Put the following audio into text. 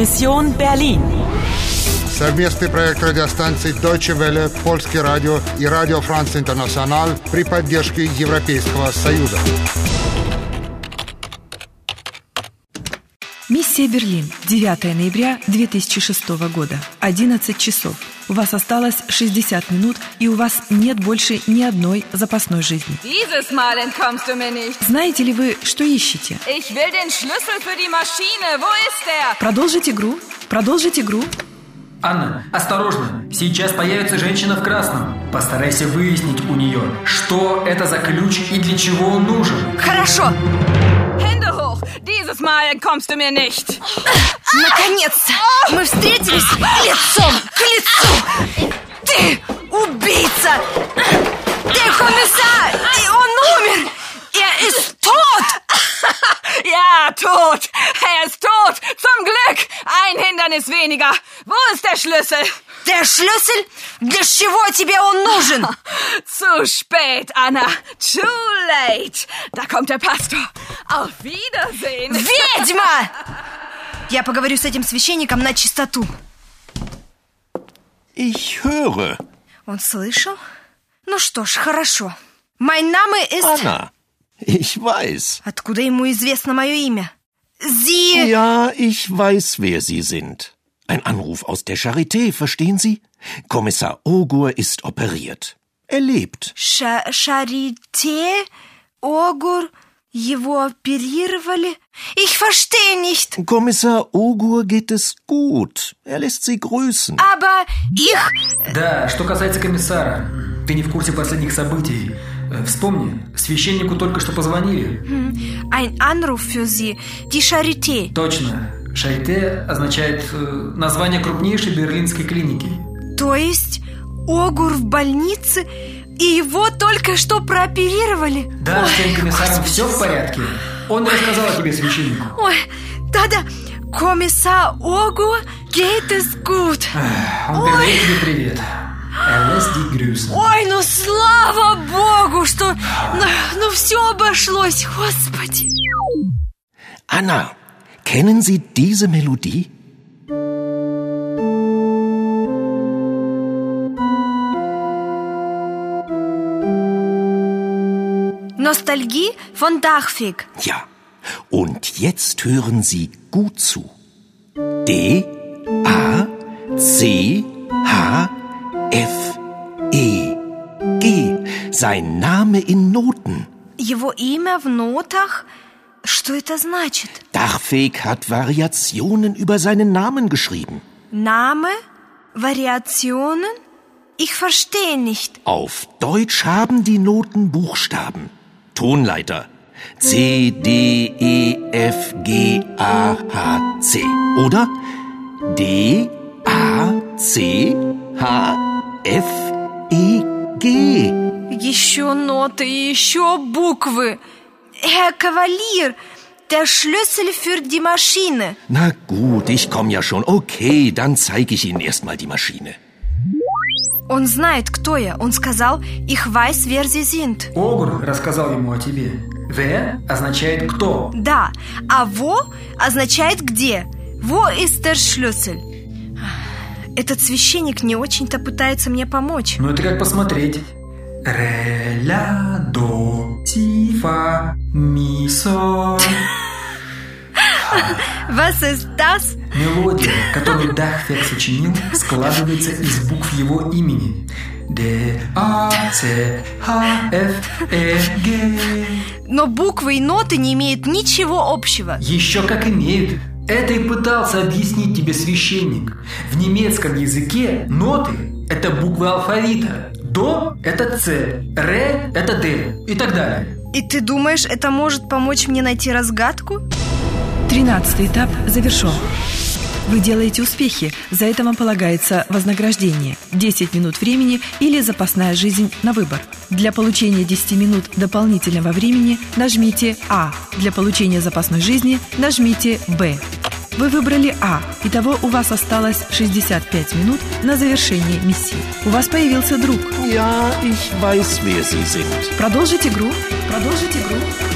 Mission Berlin. Совместный проект радиостанций Deutsche Welle, Польский радио и Радио Франц Интернационал при поддержке Европейского Союза. Миссия Берлин. 9 ноября 2006 года. 11 часов. У вас осталось 60 минут, и у вас нет больше ни одной запасной жизни. Знаете ли вы, что ищете? Die? Продолжить игру. Продолжить игру. Анна, осторожно! Сейчас появится женщина в красном. Постарайся выяснить у нее, что это за ключ и для чего он нужен. Хорошо. Hände hoch. Dieses Mal entkommst du mir nicht. Наконец-то! Мы встретились лицом к лицу! Ты убийца! Ты комиссар! И он умер! Er ist tot! Ja, tot. Er ist tot. Zum Glück. Ein Hindernis weniger. Wo ist der Schlüssel? Der Schlüssel? Для чего тебе он нужен? Zu spät, Anna. Too late. Da kommt der Pastor. Auf Wiedersehen. Ведьма! Я поговорю с этим священником на чистоту. Ich höre. Он слышал? Ну что ж, хорошо. Mein Name ist... Anna. Ich weiß. Откуда ему известно мое имя? Sie... Ja, ich weiß, wer Sie sind. Ein Anruf aus der Charité, verstehen Sie? Kommissar Ogur ist operiert. Er lebt. Ша Шарите? Огур? Его оперировали? Ich verstehe nicht. Kommissar Ogur geht es gut. Er lässt Sie grüßen. Aber ich... Да, что касается комиссара, ты не в курсе последних событий. Э, Вспомни, священнику только что позвонили. Ein Anruf für Sie. Die Charité. Точно. Шайте означает э, название крупнейшей берлинской клиники. То есть Огур в больнице, и его только что прооперировали? Да, с твоим комиссаром все в порядке. Он рассказал о тебе священнику. Ой, да-да, комиссар Огур geht es gut. Он передает тебе привет. Er lässt dich grüßen. Ой, ну слава богу, что... Ну, ну все обошлось, господи. Anna, kennen Sie diese Melodie? Nostalgie von Dachfig. Ja. Und jetzt hören Sie gut zu. D, A, C, H, Sein Name in Noten. Его имя в нотах? Что это значит? Dachfeg hat Variationen über seinen Namen geschrieben. Name? Variationen? Ich verstehe nicht. Auf Deutsch haben die Noten Buchstaben. Tonleiter. C, D, E, F, G, A, H, C. Oder D, A, C, H, F, E, G. Еще ноты и еще буквы. Herr Kavalier, der Schlüssel für die Maschine. Na gut, ich komme ja schon. Okay, dann zeige ich Ihnen erstmal die Maschine. Он знает, кто я. Он сказал, ich weiß, wer sie sind. Огур рассказал ему о тебе. В означает кто. Да, а wo означает где. Wo ist der Schlüssel? Этот священник не очень-то пытается мне помочь. Ну это как посмотреть. Ре, ля, до, си, фа, ми. Was ist das? Мелодия, которую Дахфек сочинил, складывается из букв его имени. Д, А, С, Х, Ф, Э, Г. Но буквы и ноты не имеют ничего общего. Еще как имеют. Это и пытался объяснить тебе священник. В немецком языке ноты – это буквы алфавита. До – это С, Ре – это Д и так далее. И ты думаешь, это может помочь мне найти разгадку? Тринадцатый этап завершен. Вы делаете успехи, за это вам полагается вознаграждение 10 минут времени или запасная жизнь на выбор. Для получения 10 минут дополнительного времени нажмите А. Для получения запасной жизни нажмите Б. Вы выбрали А, итого у вас осталось 65 минут на завершение миссии. У вас появился друг. Ja, ich weiß, wer Sie sind. Продолжить игру. Продолжить игру.